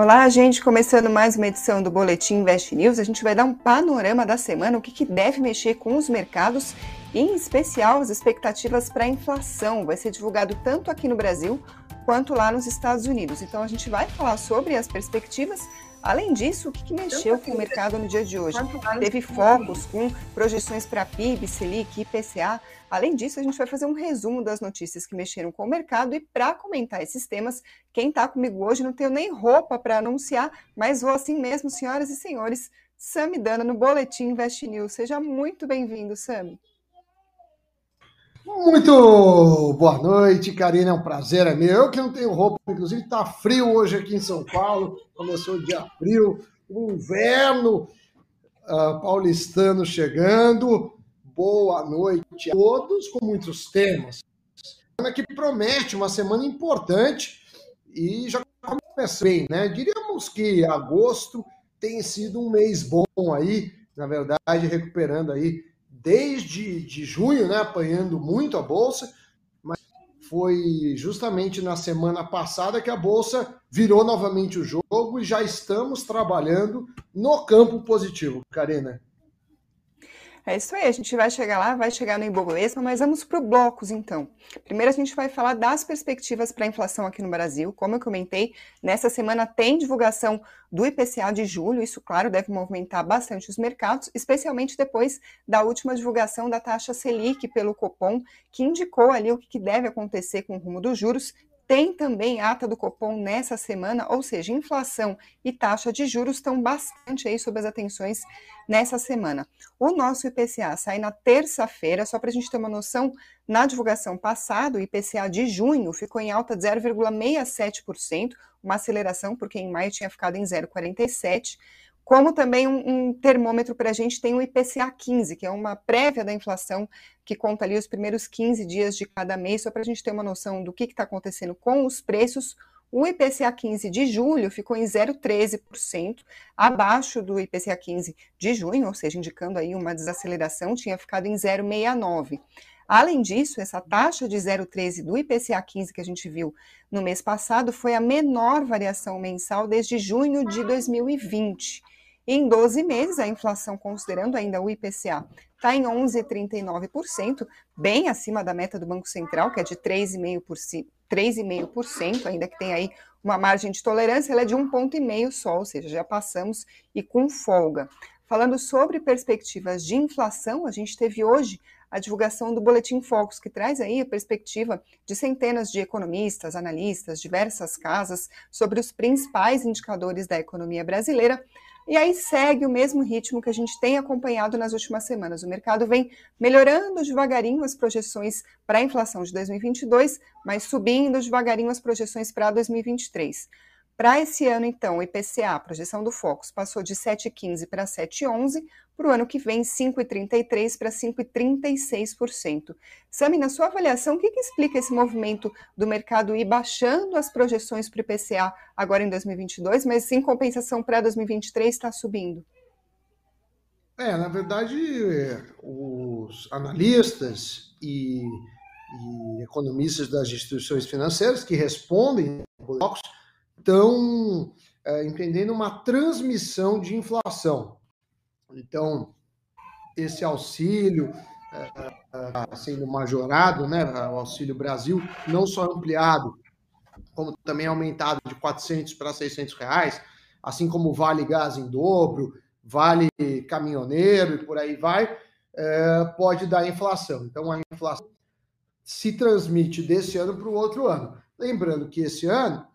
Olá, gente, começando mais uma edição do Boletim Invest News. A gente vai dar um panorama da semana, o que, que deve mexer com os mercados, em especial as expectativas para a inflação. Vai ser divulgado tanto aqui no Brasil quanto lá nos Estados Unidos. Então a gente vai falar sobre as perspectivas Além disso, o que, que mexeu com o mercado no dia de hoje? Teve focos com projeções para PIB, Selic, IPCA. Além disso, a gente vai fazer um resumo das notícias que mexeram com o mercado e para comentar esses temas, quem está comigo hoje não tenho nem roupa para anunciar, mas vou assim mesmo, senhoras e senhores, Sami Dana no Boletim Invest News. Seja muito bem-vindo, Sami. Muito boa noite, Karina. É um prazer, é meu. Eu que não tenho roupa, inclusive está frio hoje aqui em São Paulo. Começou o dia frio, o inverno uh, paulistano chegando. Boa noite a todos, com muitos temas. Semana que promete uma semana importante e já começa bem, né? Diríamos que agosto tem sido um mês bom aí, na verdade, recuperando aí desde de junho, né, apanhando muito a bolsa, mas foi justamente na semana passada que a bolsa virou novamente o jogo e já estamos trabalhando no campo positivo, Karina. É isso aí, a gente vai chegar lá, vai chegar no Ibovespa, mas vamos para blocos então. Primeiro a gente vai falar das perspectivas para a inflação aqui no Brasil. Como eu comentei, nessa semana tem divulgação do IPCA de julho, isso, claro, deve movimentar bastante os mercados, especialmente depois da última divulgação da taxa Selic pelo Copom, que indicou ali o que deve acontecer com o rumo dos juros tem também ata do Copom nessa semana, ou seja, inflação e taxa de juros estão bastante aí sob as atenções nessa semana. O nosso IPCA sai na terça-feira, só para a gente ter uma noção, na divulgação passada, o IPCA de junho ficou em alta de 0,67%, uma aceleração, porque em maio tinha ficado em 0,47%. Como também um, um termômetro para a gente tem o IPCA 15, que é uma prévia da inflação que conta ali os primeiros 15 dias de cada mês, só para a gente ter uma noção do que está acontecendo com os preços. O IPCA 15 de julho ficou em 0,13%, abaixo do IPCA 15 de junho, ou seja, indicando aí uma desaceleração, tinha ficado em 0,69%. Além disso, essa taxa de 0,13 do IPCA 15 que a gente viu no mês passado foi a menor variação mensal desde junho de 2020. Em 12 meses, a inflação, considerando ainda o IPCA, está em 11,39%, bem acima da meta do Banco Central, que é de 3,5%, ainda que tem aí uma margem de tolerância, ela é de um ponto e meio só, ou seja, já passamos e com folga. Falando sobre perspectivas de inflação, a gente teve hoje a divulgação do Boletim Focus, que traz aí a perspectiva de centenas de economistas, analistas, diversas casas sobre os principais indicadores da economia brasileira. E aí segue o mesmo ritmo que a gente tem acompanhado nas últimas semanas. O mercado vem melhorando devagarinho as projeções para a inflação de 2022, mas subindo devagarinho as projeções para 2023. Para esse ano, então, o IPCA, a projeção do Focus, passou de 7,15 para 7,11, para o ano que vem, 5,33 para 5,36%. Sami, na sua avaliação, o que, que, explica esse movimento do mercado ir baixando as projeções para o IPCA agora em 2022, mas em compensação para 2023 está subindo? É, na verdade, os analistas e, e economistas das instituições financeiras que respondem blocos estão é, entendendo uma transmissão de inflação. Então, esse auxílio é, é, sendo majorado, né, o Auxílio Brasil, não só ampliado, como também aumentado de 400 para 600 reais, assim como Vale Gás em dobro, Vale Caminhoneiro e por aí vai, é, pode dar inflação. Então, a inflação se transmite desse ano para o outro ano. Lembrando que esse ano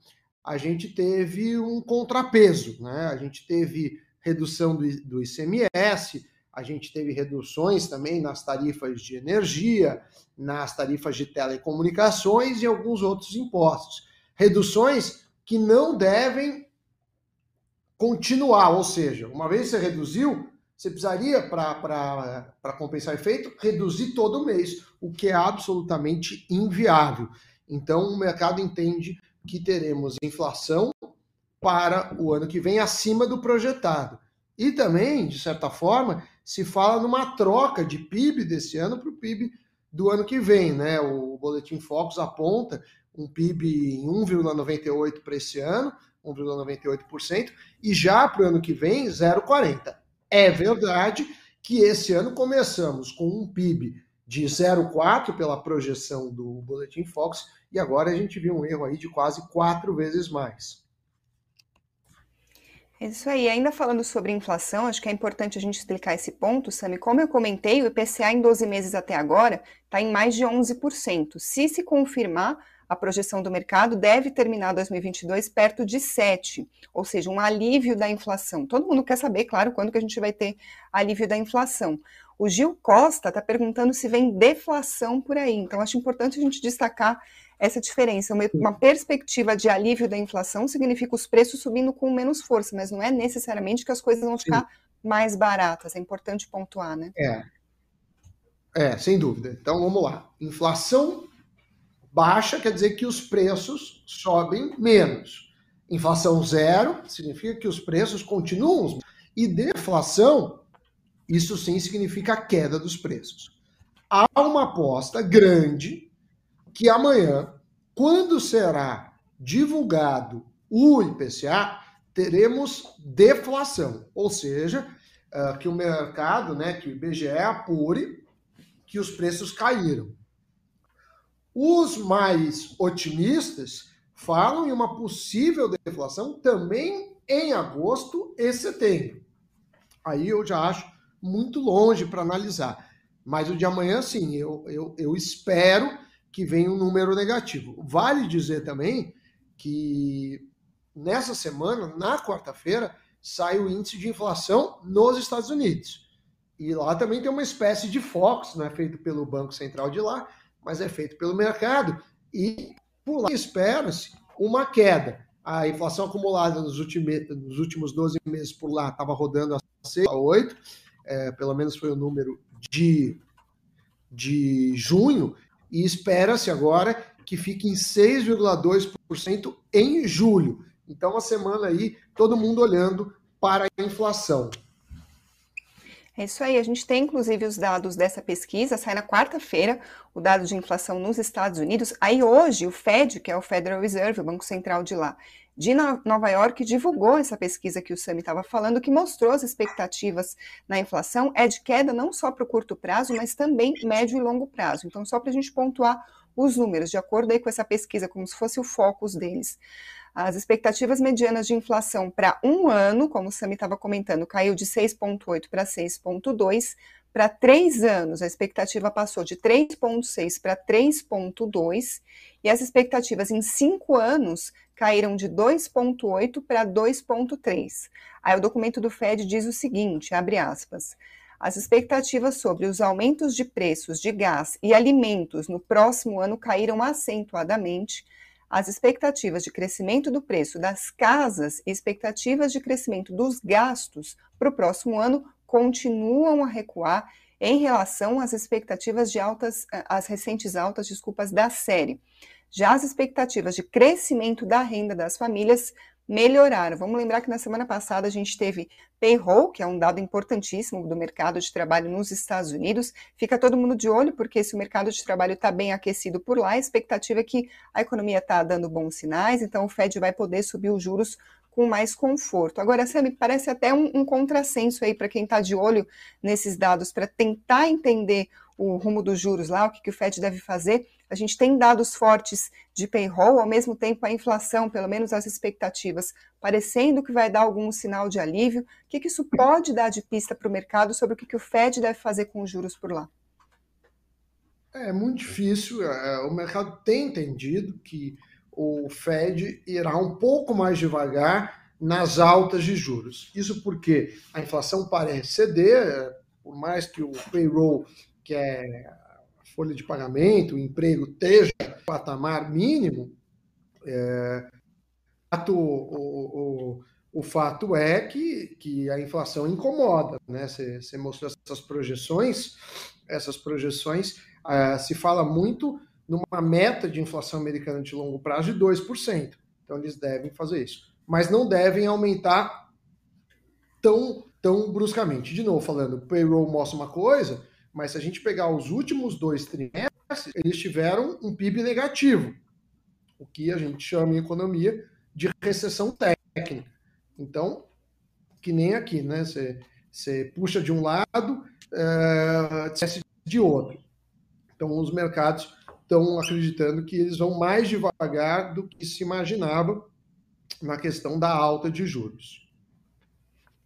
a gente teve um contrapeso, né? A gente teve redução do, do ICMS, a gente teve reduções também nas tarifas de energia, nas tarifas de telecomunicações e alguns outros impostos. Reduções que não devem continuar, ou seja, uma vez você reduziu, você precisaria, para compensar efeito, reduzir todo mês, o que é absolutamente inviável. Então, o mercado entende que teremos inflação para o ano que vem acima do projetado. E também, de certa forma, se fala numa troca de PIB desse ano para o PIB do ano que vem, né? O Boletim Focus aponta um PIB em 1,98 para esse ano, 1,98%, e já para o ano que vem, 0,40%. É verdade que esse ano começamos com um PIB de 0,4 pela projeção do Boletim Fox, e agora a gente viu um erro aí de quase quatro vezes mais. É isso aí. Ainda falando sobre inflação, acho que é importante a gente explicar esse ponto, Sami. Como eu comentei, o IPCA em 12 meses até agora está em mais de 11%. Se se confirmar, a projeção do mercado deve terminar 2022 perto de 7, ou seja, um alívio da inflação. Todo mundo quer saber, claro, quando que a gente vai ter alívio da inflação. O Gil Costa está perguntando se vem deflação por aí. Então, acho importante a gente destacar essa diferença. Uma, uma, perspectiva de alívio da inflação significa os preços subindo com menos força, mas não é necessariamente que as coisas vão ficar Sim. mais baratas. É importante pontuar, né? É. É, sem dúvida. Então vamos lá. Inflação baixa quer dizer que os preços sobem menos. Inflação zero significa que os preços continuam. E deflação, isso sim significa a queda dos preços. Há uma aposta grande que amanhã, quando será divulgado o IPCA, teremos deflação, ou seja, uh, que o mercado, né, que o IBGE apure que os preços caíram. Os mais otimistas falam em uma possível deflação também em agosto e setembro. Aí eu já acho muito longe para analisar. Mas o de amanhã, sim, eu, eu, eu espero que vem um número negativo. Vale dizer também que nessa semana, na quarta-feira, sai o índice de inflação nos Estados Unidos. E lá também tem uma espécie de Fox, não é feito pelo Banco Central de lá, mas é feito pelo mercado. E por lá espera-se uma queda. A inflação acumulada nos últimos, nos últimos 12 meses por lá estava rodando a 6, a 8, é, pelo menos foi o número de, de junho, e espera-se agora que fique em 6,2% em julho. Então, a semana aí, todo mundo olhando para a inflação. É isso aí, a gente tem inclusive os dados dessa pesquisa, sai na quarta-feira o dado de inflação nos Estados Unidos. Aí hoje o Fed, que é o Federal Reserve, o Banco Central de lá, de Nova York, divulgou essa pesquisa que o Sami estava falando, que mostrou as expectativas na inflação é de queda não só para o curto prazo, mas também médio e longo prazo. Então, só para a gente pontuar os números, de acordo aí com essa pesquisa, como se fosse o foco deles. As expectativas medianas de inflação para um ano, como o Sami estava comentando, caiu de 6,8 para 6,2. Para três anos, a expectativa passou de 3,6 para 3,2. E as expectativas em cinco anos caíram de 2,8 para 2,3. Aí o documento do Fed diz o seguinte, abre aspas, as expectativas sobre os aumentos de preços de gás e alimentos no próximo ano caíram acentuadamente, as expectativas de crescimento do preço das casas e expectativas de crescimento dos gastos para o próximo ano continuam a recuar em relação às expectativas de altas, as recentes altas, desculpas, da série. Já as expectativas de crescimento da renda das famílias melhoraram. Vamos lembrar que na semana passada a gente teve payroll, que é um dado importantíssimo do mercado de trabalho nos Estados Unidos. Fica todo mundo de olho, porque se o mercado de trabalho está bem aquecido por lá, a expectativa é que a economia está dando bons sinais, então o Fed vai poder subir os juros com mais conforto. Agora, me parece até um, um contrassenso aí para quem está de olho nesses dados, para tentar entender o rumo dos juros lá, o que, que o Fed deve fazer. A gente tem dados fortes de payroll, ao mesmo tempo a inflação, pelo menos as expectativas, parecendo que vai dar algum sinal de alívio. O que, que isso pode dar de pista para o mercado sobre o que, que o Fed deve fazer com os juros por lá? É muito difícil. É, o mercado tem entendido que o Fed irá um pouco mais devagar nas altas de juros. Isso porque a inflação parece ceder, por mais que o payroll, que é folha de pagamento, o emprego esteja patamar mínimo, é, o, o, o, fato é que, que a inflação incomoda. Né? Você, você mostrou essas projeções, essas projeções, é, se fala muito numa meta de inflação americana de longo prazo de 2%. Então, eles devem fazer isso. Mas não devem aumentar tão, tão bruscamente. De novo, falando, o payroll mostra uma coisa, mas se a gente pegar os últimos dois trimestres, eles tiveram um PIB negativo, o que a gente chama em economia de recessão técnica. Então, que nem aqui, né? Você, puxa de um lado, é, desce de outro. Então, os mercados estão acreditando que eles vão mais devagar do que se imaginava na questão da alta de juros.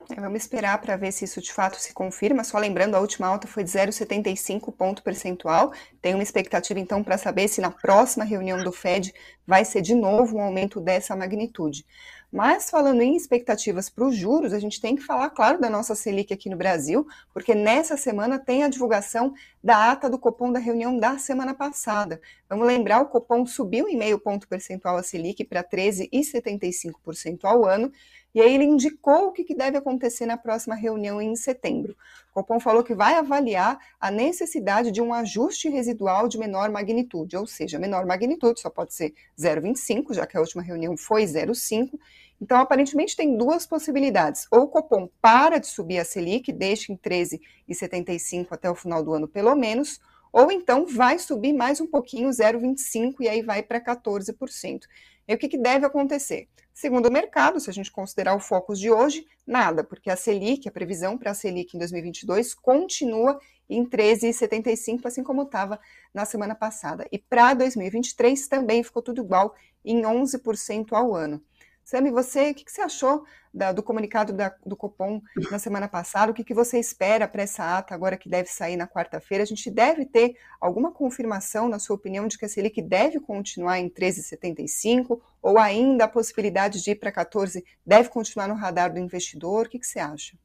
É, vamos esperar para ver se isso de fato se confirma. Só lembrando, a última alta foi de 0,75 ponto percentual. Tem uma expectativa, então, para saber se na próxima reunião do Fed vai ser de novo um aumento dessa magnitude. Mas falando em expectativas para os juros, a gente tem que falar, claro, da nossa Selic aqui no Brasil, porque nessa semana tem a divulgação da ata do Copom da reunião da semana passada. Vamos lembrar, o Copom subiu em meio ponto percentual a Selic para 13,75% ao ano, e aí ele indicou o que deve acontecer na próxima reunião em setembro. Copom falou que vai avaliar a necessidade de um ajuste residual de menor magnitude, ou seja, menor magnitude só pode ser 0,25, já que a última reunião foi 0,5. Então, aparentemente, tem duas possibilidades. Ou o Copom para de subir a Selic, deixa em 13,75 até o final do ano, pelo menos, ou então vai subir mais um pouquinho, 0,25, e aí vai para 14%. E o que, que deve acontecer? Segundo o mercado, se a gente considerar o foco de hoje, nada, porque a Selic, a previsão para a Selic em 2022 continua em 13,75, assim como estava na semana passada. E para 2023 também ficou tudo igual, em 11% ao ano. Sami, você, o que, que você achou da, do comunicado da, do Copom na semana passada? O que, que você espera para essa ata agora que deve sair na quarta-feira? A gente deve ter alguma confirmação, na sua opinião, de que a Selic deve continuar em 13,75 ou ainda a possibilidade de ir para 14 deve continuar no radar do investidor? O que, que você acha?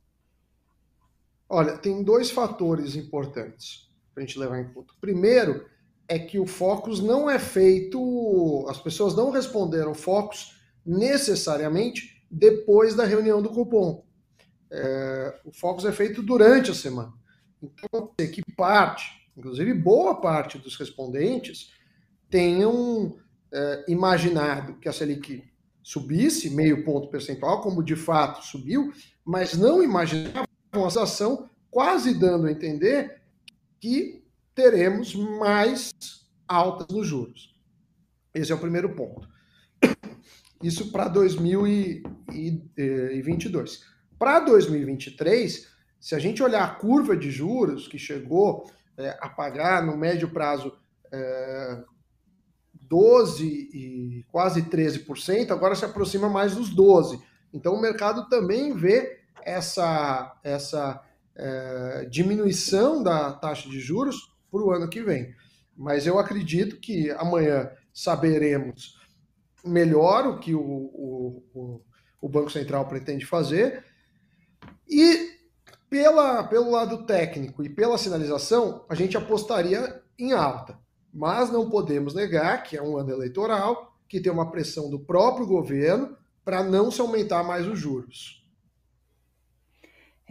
Olha, tem dois fatores importantes para a gente levar em conta. Primeiro é que o Focus não é feito, as pessoas não responderam Focus necessariamente depois da reunião do cupom. É, o Focus é feito durante a semana. Então, que parte, inclusive boa parte dos respondentes, tenham é, imaginado que a Selic subisse meio ponto percentual, como de fato subiu, mas não imaginavam essa ação quase dando a entender que teremos mais altas nos juros. Esse é o primeiro ponto. Isso para 2022. Para 2023, se a gente olhar a curva de juros que chegou é, a pagar no médio prazo é, 12 e quase 13%, agora se aproxima mais dos 12%. Então o mercado também vê essa, essa é, diminuição da taxa de juros para o ano que vem. Mas eu acredito que amanhã saberemos melhor o que o, o, o Banco Central pretende fazer. E pela, pelo lado técnico e pela sinalização, a gente apostaria em alta. Mas não podemos negar que é um ano eleitoral, que tem uma pressão do próprio governo para não se aumentar mais os juros.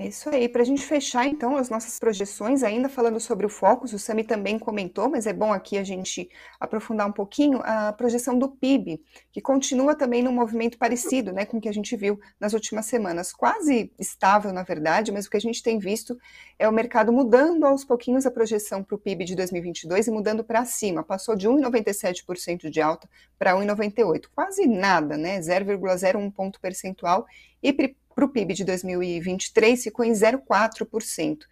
É isso aí. Para a gente fechar, então, as nossas projeções, ainda falando sobre o Focus, o Sami também comentou, mas é bom aqui a gente aprofundar um pouquinho a projeção do PIB, que continua também num movimento parecido né, com o que a gente viu nas últimas semanas. Quase estável, na verdade, mas o que a gente tem visto é o mercado mudando aos pouquinhos a projeção para o PIB de 2022 e mudando para cima. Passou de 1,97% de alta para 1,98%. Quase nada, né? 0,01 ponto percentual. E para o PIB de 2023 ficou em 0,4%.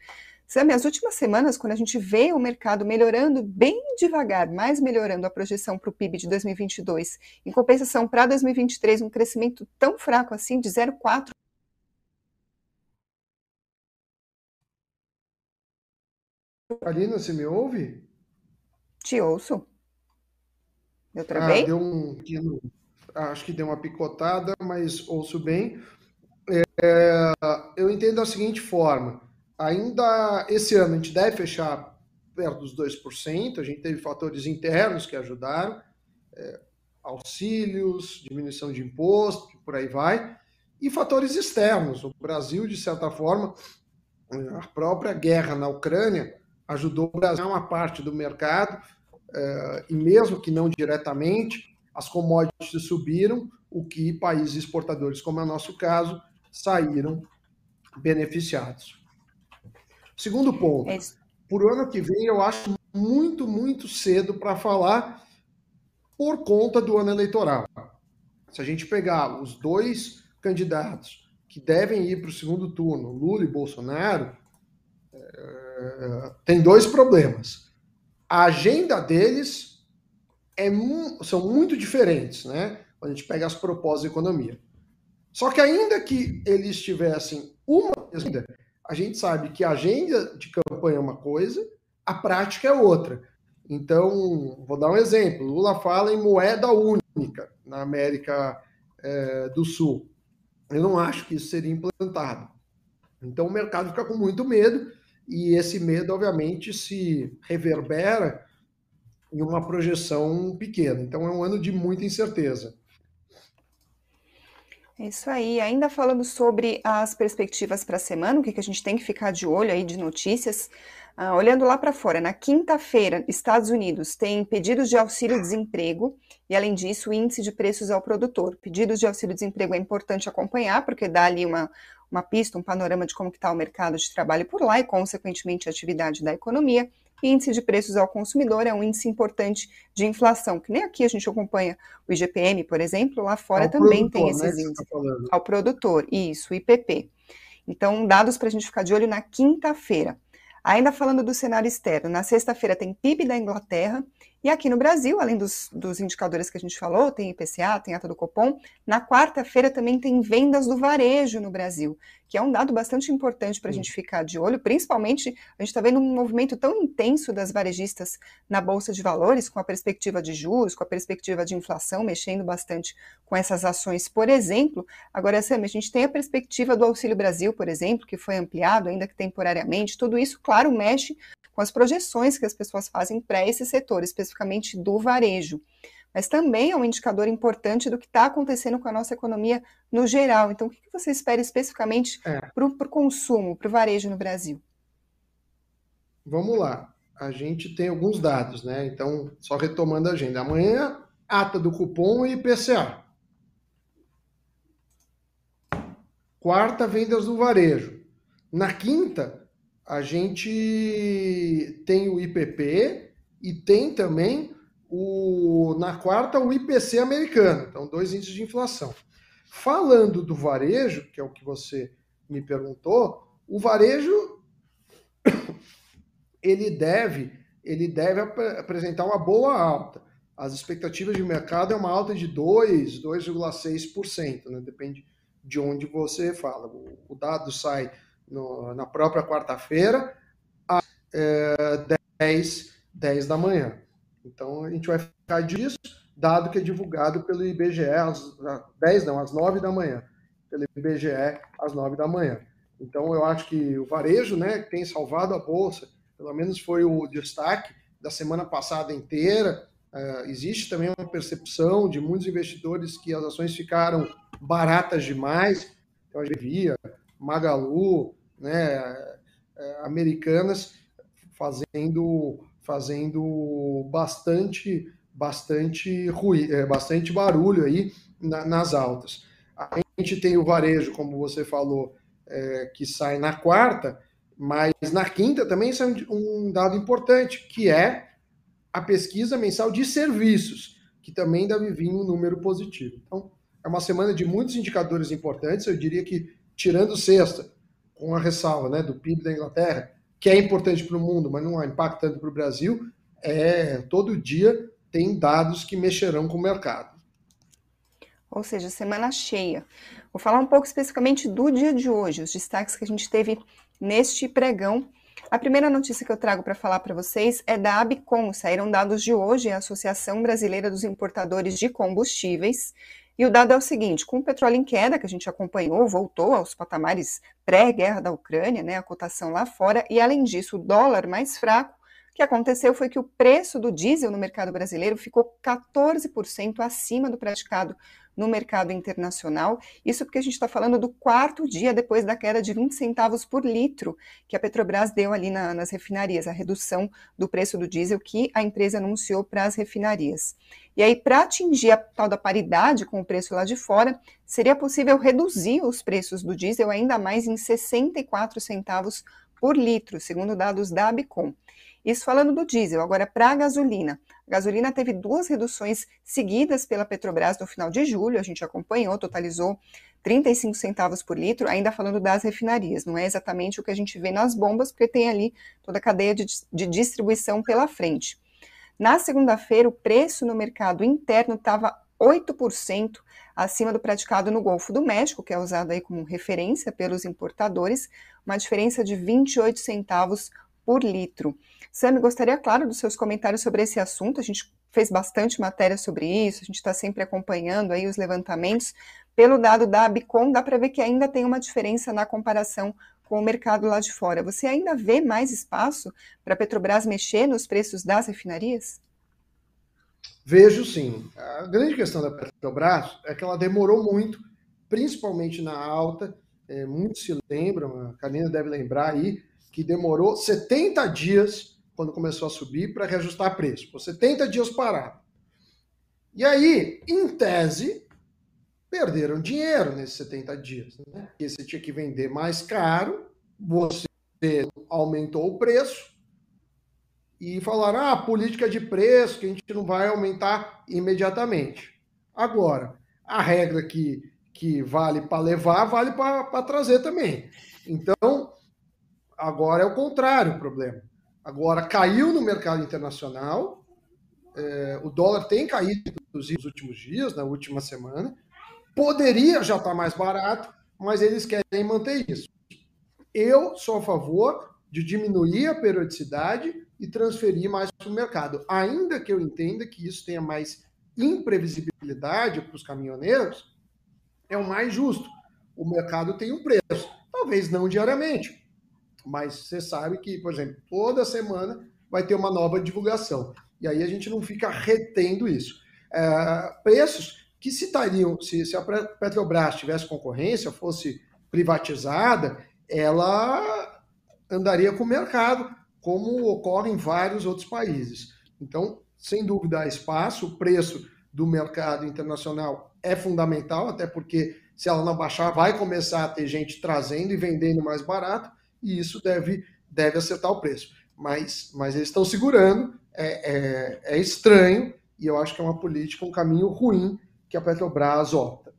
Sabe, as últimas semanas, quando a gente vê o mercado melhorando bem devagar, mais melhorando a projeção para o PIB de 2022, em compensação para 2023, um crescimento tão fraco assim, de 0,4%. Alina, você me ouve? Te ouço. Eu travei? Ah, deu um, acho que deu uma picotada, mas ouço bem. É, eu entendo da seguinte forma: ainda esse ano a gente deve fechar perto dos 2%, a gente teve fatores internos que ajudaram, é, auxílios, diminuição de imposto, por aí vai, e fatores externos. O Brasil, de certa forma, a própria guerra na Ucrânia ajudou o Brasil a uma parte do mercado, é, e mesmo que não diretamente, as commodities subiram, o que países exportadores, como é o nosso caso, saíram beneficiados. Segundo ponto, é por ano que vem eu acho muito, muito cedo para falar por conta do ano eleitoral. Se a gente pegar os dois candidatos que devem ir para o segundo turno, Lula e Bolsonaro, é, tem dois problemas. A agenda deles é, são muito diferentes, né? Quando a gente pega as propostas de economia. Só que ainda que eles tivessem uma agenda, a gente sabe que a agenda de campanha é uma coisa, a prática é outra. Então, vou dar um exemplo. Lula fala em moeda única na América é, do Sul. Eu não acho que isso seria implantado. Então o mercado fica com muito medo e esse medo, obviamente, se reverbera em uma projeção pequena. Então é um ano de muita incerteza. É isso aí. Ainda falando sobre as perspectivas para a semana, o que, que a gente tem que ficar de olho aí de notícias. Ah, olhando lá para fora, na quinta-feira, Estados Unidos tem pedidos de auxílio-desemprego e, além disso, o índice de preços ao produtor. Pedidos de auxílio-desemprego é importante acompanhar, porque dá ali uma, uma pista, um panorama de como está o mercado de trabalho por lá e, consequentemente, a atividade da economia. Índice de preços ao consumidor é um índice importante de inflação, que nem aqui a gente acompanha o IGPM, por exemplo, lá fora ao também produtor, tem esses né, índices. Tá ao produtor, isso, o IPP. Então, dados para a gente ficar de olho na quinta-feira. Ainda falando do cenário externo, na sexta-feira tem PIB da Inglaterra e aqui no Brasil, além dos, dos, indicadores que a gente falou, tem IPCA, tem ata do Copom, na quarta-feira também tem vendas do varejo no Brasil, que é um dado bastante importante para a gente ficar de olho, principalmente a gente está vendo um movimento tão intenso das varejistas na Bolsa de Valores, com a perspectiva de juros, com a perspectiva de inflação, mexendo bastante com essas ações, por exemplo. Agora, Sam, a gente tem a perspectiva do Auxílio Brasil, por exemplo, que foi ampliado, ainda que temporariamente, tudo isso, claro, mexe com as projeções que as pessoas fazem para esse setor, especificamente do varejo. Mas também é um indicador importante do que está acontecendo com a nossa economia no geral. Então, o que você espera especificamente é. para o consumo, para o varejo no Brasil? Vamos lá. A gente tem alguns dados, né? Então, só retomando a agenda. Amanhã, ata do cupom e IPCA. Quarta, vendas do varejo. Na quinta, a gente tem o IPP e tem também o na quarta o IPC americano, então dois índices de inflação. Falando do varejo, que é o que você me perguntou, o varejo ele deve ele deve ap apresentar uma boa alta. As expectativas de mercado é uma alta de 2, 2,6%, né? depende de onde você fala. O, dado sai no, na própria quarta-feira, às é, 10, 10 da manhã. Então a gente vai ficar disso, dado que é divulgado pelo IBGE às 10, não, às 9 da manhã. Pelo IBGE às 9 da manhã. Então eu acho que o varejo, né, tem salvado a bolsa, pelo menos foi o destaque da semana passada inteira. Uh, existe também uma percepção de muitos investidores que as ações ficaram baratas demais. Então a gente via Magalu, né, é, americanas fazendo fazendo bastante bastante ruído, é, bastante barulho aí nas altas. A gente tem o varejo, como você falou, é, que sai na quarta, mas na quinta também sai um dado importante, que é a pesquisa mensal de serviços, que também deve vir um número positivo. Então, é uma semana de muitos indicadores importantes. Eu diria que, tirando sexta, com a ressalva né, do PIB da Inglaterra, que é importante para o mundo, mas não impacta tanto para o Brasil, é, todo dia tem dados que mexerão com o mercado. Ou seja, semana cheia. Vou falar um pouco especificamente do dia de hoje, os destaques que a gente teve neste pregão. A primeira notícia que eu trago para falar para vocês é da Abicom. Saíram dados de hoje, a Associação Brasileira dos Importadores de Combustíveis. E o dado é o seguinte: com o petróleo em queda, que a gente acompanhou, voltou aos patamares pré-guerra da Ucrânia, né, a cotação lá fora, e além disso, o dólar mais fraco, que aconteceu foi que o preço do diesel no mercado brasileiro ficou 14% acima do praticado no mercado internacional. Isso porque a gente está falando do quarto dia depois da queda de 20 centavos por litro que a Petrobras deu ali na, nas refinarias, a redução do preço do diesel que a empresa anunciou para as refinarias. E aí, para atingir a tal da paridade com o preço lá de fora, seria possível reduzir os preços do diesel ainda mais em 64 centavos por litro, segundo dados da Abicom. Isso falando do diesel. Agora, para a gasolina, A gasolina teve duas reduções seguidas pela Petrobras no final de julho, a gente acompanhou, totalizou 35 centavos por litro, ainda falando das refinarias, não é exatamente o que a gente vê nas bombas, porque tem ali toda a cadeia de, de distribuição pela frente. Na segunda-feira, o preço no mercado interno estava 8% acima do praticado no Golfo do México, que é usado aí como referência pelos importadores, uma diferença de 28 centavos por litro. Sam, gostaria, claro, dos seus comentários sobre esse assunto. A gente fez bastante matéria sobre isso, a gente está sempre acompanhando aí os levantamentos. Pelo dado da Abicom, dá para ver que ainda tem uma diferença na comparação com o mercado lá de fora. Você ainda vê mais espaço para a Petrobras mexer nos preços das refinarias? Vejo sim. A grande questão da Petrobras é que ela demorou muito, principalmente na alta. É, muitos se lembram, a Karina deve lembrar aí, que demorou 70 dias quando começou a subir para reajustar preço. Por 70 dias parado. E aí, em tese, perderam dinheiro nesses 70 dias. Né? Você tinha que vender mais caro, você aumentou o preço e falaram: ah, política de preço, que a gente não vai aumentar imediatamente. Agora, a regra que, que vale para levar, vale para trazer também. Então, agora é o contrário o problema. Agora caiu no mercado internacional, é, o dólar tem caído, inclusive, nos últimos dias, na última semana. Poderia já estar tá mais barato, mas eles querem manter isso. Eu sou a favor de diminuir a periodicidade e transferir mais para o mercado. Ainda que eu entenda que isso tenha mais imprevisibilidade para os caminhoneiros, é o mais justo. O mercado tem um preço, talvez não diariamente, mas você sabe que, por exemplo, toda semana vai ter uma nova divulgação. E aí a gente não fica retendo isso. É, preços que se estariam, se, se a Petrobras tivesse concorrência, fosse privatizada, ela andaria com o mercado, como ocorre em vários outros países. Então, sem dúvida, há espaço, o preço do mercado internacional é fundamental, até porque se ela não baixar, vai começar a ter gente trazendo e vendendo mais barato, e isso deve, deve acertar o preço. Mas, mas eles estão segurando, é, é, é estranho, e eu acho que é uma política, um caminho ruim que a Petrobras opta.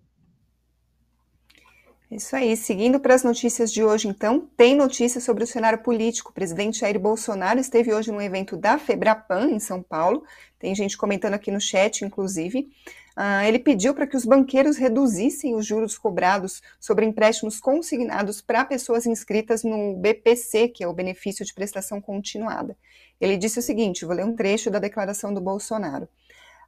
Isso aí. Seguindo para as notícias de hoje, então, tem notícia sobre o cenário político. O presidente Jair Bolsonaro esteve hoje no evento da Febrapan, em São Paulo. Tem gente comentando aqui no chat, inclusive. Uh, ele pediu para que os banqueiros reduzissem os juros cobrados sobre empréstimos consignados para pessoas inscritas no BPC, que é o Benefício de Prestação Continuada. Ele disse o seguinte: vou ler um trecho da declaração do Bolsonaro.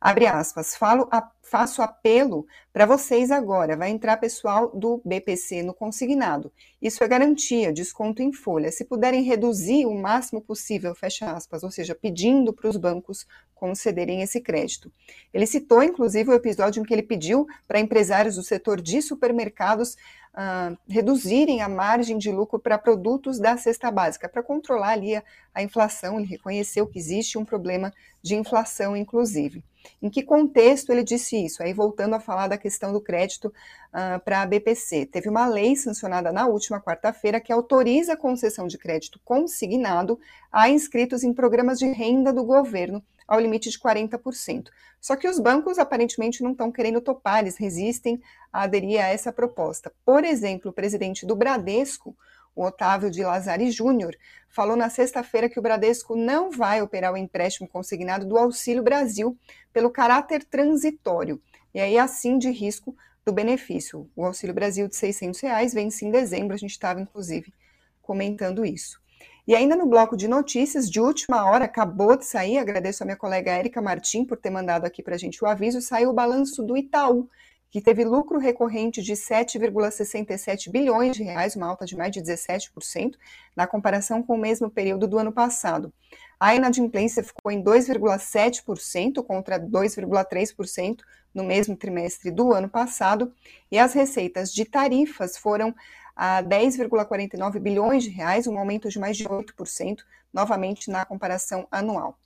Abre aspas, falo a, faço apelo para vocês agora. Vai entrar pessoal do BPC no consignado. Isso é garantia, desconto em folha. Se puderem reduzir o máximo possível, fecha aspas, ou seja, pedindo para os bancos concederem esse crédito. Ele citou, inclusive, o episódio em que ele pediu para empresários do setor de supermercados uh, reduzirem a margem de lucro para produtos da cesta básica, para controlar ali a, a inflação. Ele reconheceu que existe um problema de inflação, inclusive. Em que contexto ele disse isso? Aí voltando a falar da questão do crédito uh, para a BPC. Teve uma lei sancionada na última quarta-feira que autoriza a concessão de crédito consignado a inscritos em programas de renda do governo ao limite de 40%. Só que os bancos aparentemente não estão querendo topar, eles resistem a aderir a essa proposta. Por exemplo, o presidente do Bradesco, o Otávio de Lazari Júnior, falou na sexta-feira que o Bradesco não vai operar o empréstimo consignado do Auxílio Brasil pelo caráter transitório, e aí assim de risco do benefício. O Auxílio Brasil de 600 reais vence em dezembro, a gente estava inclusive comentando isso. E ainda no bloco de notícias, de última hora, acabou de sair, agradeço a minha colega Érica Martim por ter mandado aqui para a gente o aviso, saiu o balanço do Itaú, que teve lucro recorrente de 7,67 bilhões de reais, uma alta de mais de 17%, na comparação com o mesmo período do ano passado. A inadimplência ficou em 2,7% contra 2,3% no mesmo trimestre do ano passado, e as receitas de tarifas foram a 10,49 bilhões de reais, um aumento de mais de 8%, novamente na comparação anual.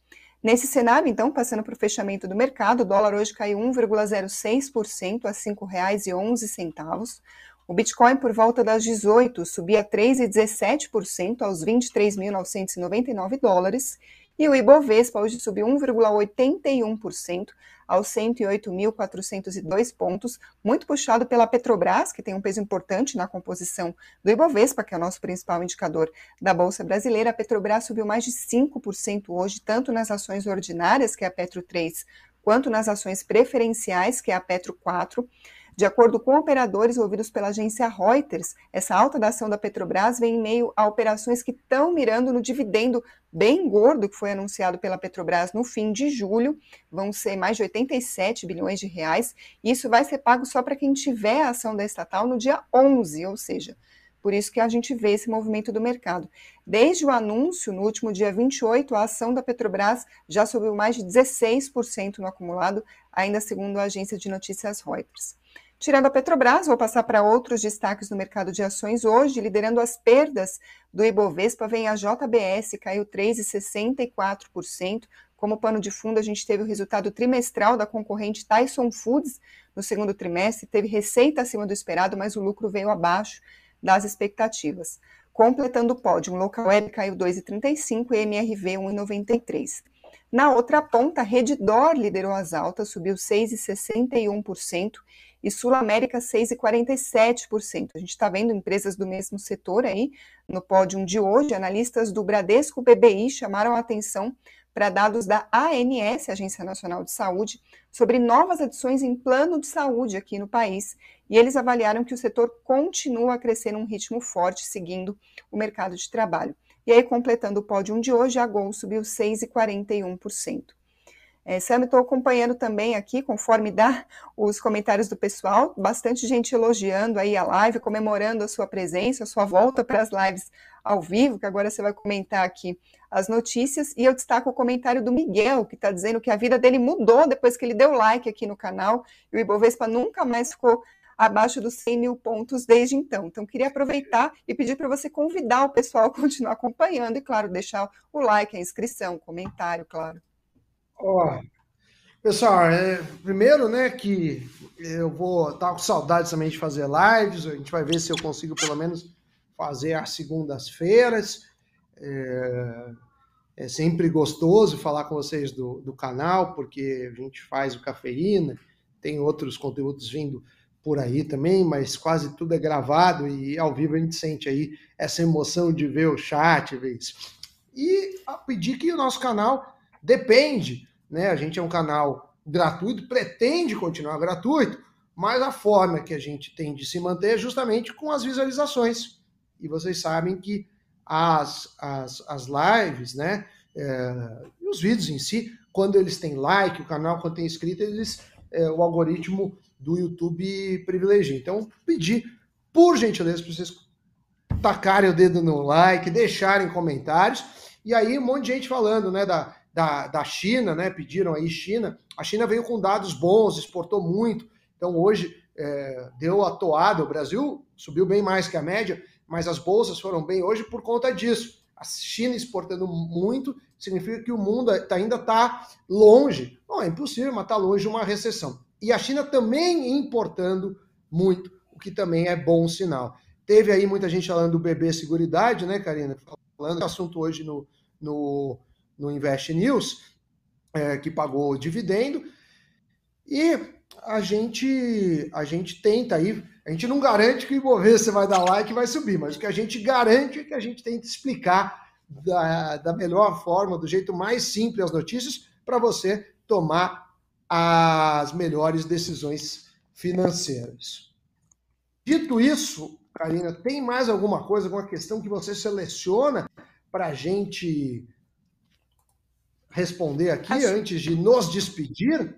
Nesse cenário, então, passando para o fechamento do mercado, o dólar hoje caiu 1,06% a R$ 5,11. O Bitcoin, por volta das 18, subia 3,17% aos 23.999 dólares. E o Ibovespa hoje subiu 1,81% aos 108.402 pontos, muito puxado pela Petrobras, que tem um peso importante na composição do Ibovespa, que é o nosso principal indicador da Bolsa Brasileira. A Petrobras subiu mais de 5% hoje, tanto nas ações ordinárias, que é a Petro 3, quanto nas ações preferenciais, que é a Petro 4. De acordo com operadores ouvidos pela agência Reuters, essa alta da ação da Petrobras vem em meio a operações que estão mirando no dividendo bem gordo que foi anunciado pela Petrobras no fim de julho, vão ser mais de 87 bilhões de reais, e isso vai ser pago só para quem tiver a ação da estatal no dia 11, ou seja, por isso que a gente vê esse movimento do mercado. Desde o anúncio, no último dia 28, a ação da Petrobras já subiu mais de 16% no acumulado, ainda segundo a agência de notícias Reuters. Tirando a Petrobras, vou passar para outros destaques no mercado de ações hoje, liderando as perdas do Ibovespa, vem a JBS, caiu 3,64%. Como pano de fundo, a gente teve o resultado trimestral da concorrente Tyson Foods no segundo trimestre, teve receita acima do esperado, mas o lucro veio abaixo das expectativas. Completando o pódio, Local Web caiu 2,35% e MRV 1,93%. Na outra ponta, a Redditor liderou as altas, subiu 6,61% e Sul América 6,47%. A gente está vendo empresas do mesmo setor aí no pódio de hoje. Analistas do Bradesco BBI chamaram a atenção para dados da ANS, Agência Nacional de Saúde, sobre novas adições em plano de saúde aqui no país. E eles avaliaram que o setor continua a crescer num ritmo forte, seguindo o mercado de trabalho. E aí, completando o pódio de hoje, a Gol subiu 6,41%. É, Sam, estou acompanhando também aqui, conforme dá os comentários do pessoal, bastante gente elogiando aí a live, comemorando a sua presença, a sua volta para as lives ao vivo, que agora você vai comentar aqui as notícias. E eu destaco o comentário do Miguel, que está dizendo que a vida dele mudou depois que ele deu like aqui no canal e o Ibovespa nunca mais ficou abaixo dos 100 mil pontos desde então. Então, queria aproveitar e pedir para você convidar o pessoal a continuar acompanhando e, claro, deixar o like, a inscrição, comentário, claro. Ó, pessoal, é, primeiro, né, que eu vou estar com saudade também de fazer lives. A gente vai ver se eu consigo pelo menos fazer às segundas-feiras. É, é, sempre gostoso falar com vocês do, do canal, porque a gente faz o cafeína, tem outros conteúdos vindo por aí também, mas quase tudo é gravado e ao vivo a gente sente aí essa emoção de ver o chat, ver isso. E pedir que o nosso canal Depende, né? A gente é um canal gratuito, pretende continuar gratuito, mas a forma que a gente tem de se manter é justamente com as visualizações. E vocês sabem que as, as, as lives, né? É, os vídeos em si, quando eles têm like, o canal quando tem inscrito, eles é, o algoritmo do YouTube privilegia. Então, pedir, por gentileza, para vocês tacarem o dedo no like, deixarem comentários. E aí, um monte de gente falando, né, da, da, da China, né? Pediram aí China. A China veio com dados bons, exportou muito. Então hoje é, deu a toada. O Brasil subiu bem mais que a média, mas as bolsas foram bem hoje por conta disso. A China exportando muito significa que o mundo tá, ainda está longe. Não é impossível, mas está longe de uma recessão. E a China também importando muito, o que também é bom sinal. Teve aí muita gente falando do bebê seguridade, né, Karina? Falando do assunto hoje no, no, no Invest News, é, que pagou dividendo. E a gente, a gente tenta aí, a gente não garante que o Ibovespa vai dar like e vai subir, mas o que a gente garante é que a gente tenta explicar da, da melhor forma, do jeito mais simples as notícias, para você tomar as melhores decisões financeiras. Dito isso, Karina, tem mais alguma coisa, alguma questão que você seleciona para a gente responder aqui Acho... antes de nos despedir?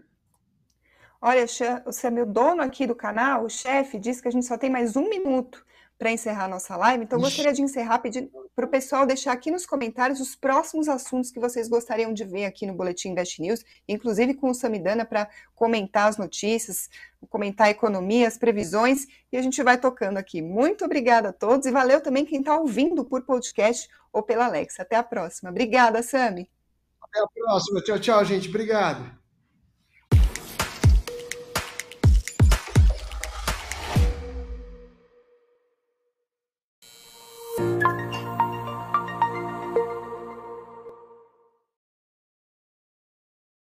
Olha, o Samuel, dono aqui do canal, o chefe, disse que a gente só tem mais um minuto para encerrar a nossa live, então gostaria de encerrar pedindo para o pessoal deixar aqui nos comentários os próximos assuntos que vocês gostariam de ver aqui no Boletim Invest News, inclusive com o Samidana para comentar as notícias, comentar a economia, as previsões, e a gente vai tocando aqui. Muito obrigada a todos e valeu também quem está ouvindo por podcast ou pela Alexa. Até a próxima. Obrigada, Sami. Até a próxima. Tchau, tchau, gente. Obrigado.